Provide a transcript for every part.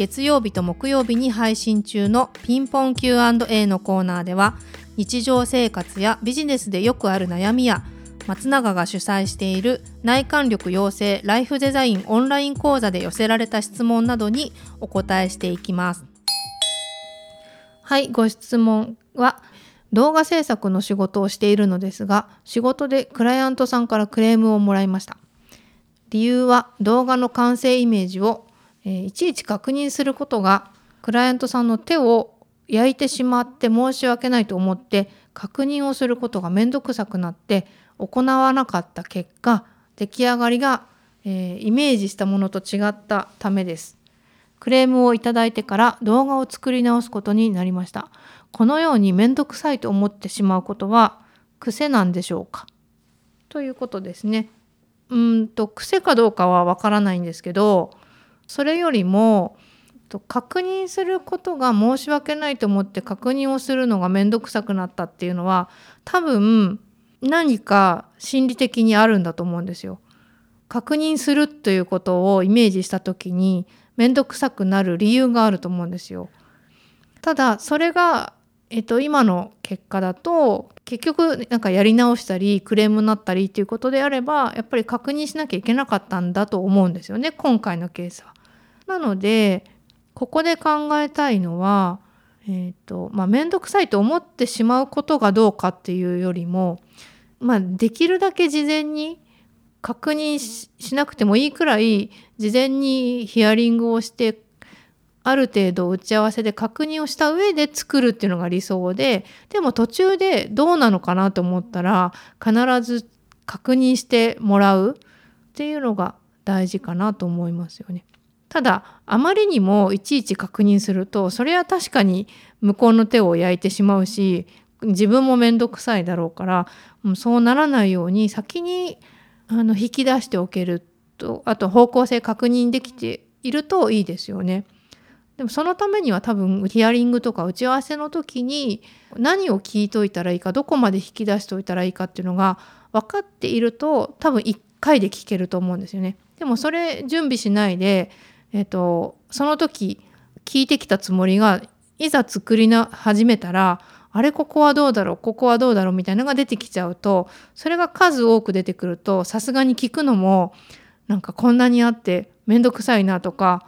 月曜日と木曜日に配信中のピンポン Q&A のコーナーでは日常生活やビジネスでよくある悩みや松永が主催している内観力養成ライフデザインオンライン講座で寄せられた質問などにお答えしていきます。はい、ご質問は動画制作の仕事をしているのですが仕事でクライアントさんからクレームをもらいました理由は動画の完成イメージをえー、いちいち確認することがクライアントさんの手を焼いてしまって申し訳ないと思って確認をすることが面倒くさくなって行わなかった結果出来上がりが、えー、イメージしたものと違ったためです。クレームをいただいてから動画を作り直すことになりました。このように面倒くさいと思ってしまうことは癖なんでしょうか？ということですね。うんと癖かどうかはわからないんですけどそれよりも確認することが申し訳ないと思って確認をするのが面倒くさくなったっていうのは多分何か心理的にあるんだと思うんですよ。確認するということをイメージした時に面倒くさくなる理由があると思うんですよ。ただそれが、えっと、今の結果だと結局なんかやり直したりクレームになったりっていうことであればやっぱり確認しなきゃいけなかったんだと思うんですよね今回のケースは。なのでここで考えたいのは、えーとまあ、面倒くさいと思ってしまうことがどうかっていうよりも、まあ、できるだけ事前に確認しなくてもいいくらい事前にヒアリングをしてある程度打ち合わせで確認をした上で作るっていうのが理想ででも途中でどうなのかなと思ったら必ず確認してもらうっていうのが大事かなと思いますよね。ただあまりにもいちいち確認するとそれは確かに向こうの手を焼いてしまうし自分も面倒くさいだろうからそうならないように先にあの引き出しておけるとあと方向性確認できているといいですよね。でもそのためには多分ヒアリングとか打ち合わせの時に何を聞いといたらいいかどこまで引き出しておいたらいいかっていうのが分かっていると多分1回で聞けると思うんですよね。でもそれ準備しないでえっ、ー、とその時聞いてきたつもりがいざ作りな始めたらあれここはどうだろうここはどうだろうみたいなのが出てきちゃうとそれが数多く出てくるとさすがに聞くのもなんかこんなにあって面倒くさいなとか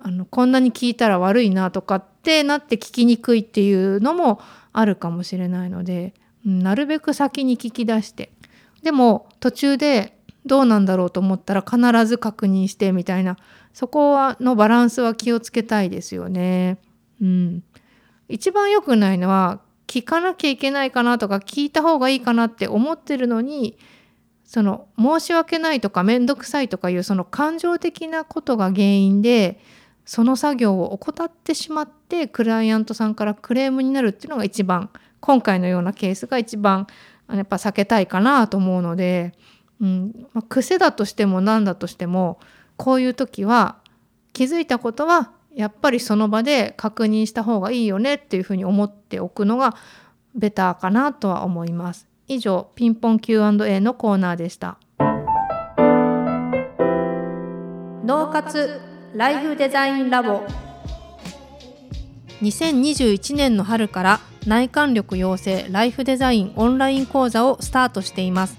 あのこんなに聞いたら悪いなとかってなって聞きにくいっていうのもあるかもしれないので、うん、なるべく先に聞き出して。でも途中でどうなんだろうと思ったら必ず確認してみたいなそこはのバランスは気をつけたいですよね。うん、一番良くないのは聞かなきゃいけないかなとか聞いた方がいいかなって思ってるのにその申し訳ないとか面倒くさいとかいうその感情的なことが原因でその作業を怠ってしまってクライアントさんからクレームになるっていうのが一番今回のようなケースが一番やっぱ避けたいかなと思うので、うんまあ、癖だとしても何だとしてもこういう時は気づいたことはやっぱりその場で確認した方がいいよねっていうふうに思っておくのがベターかなとは思います。以上ピンポン Q&A のコーナーでした。脳活ライフデザインラボ2021年の春から内観力養成ライフデザインオンライン講座をスタートしています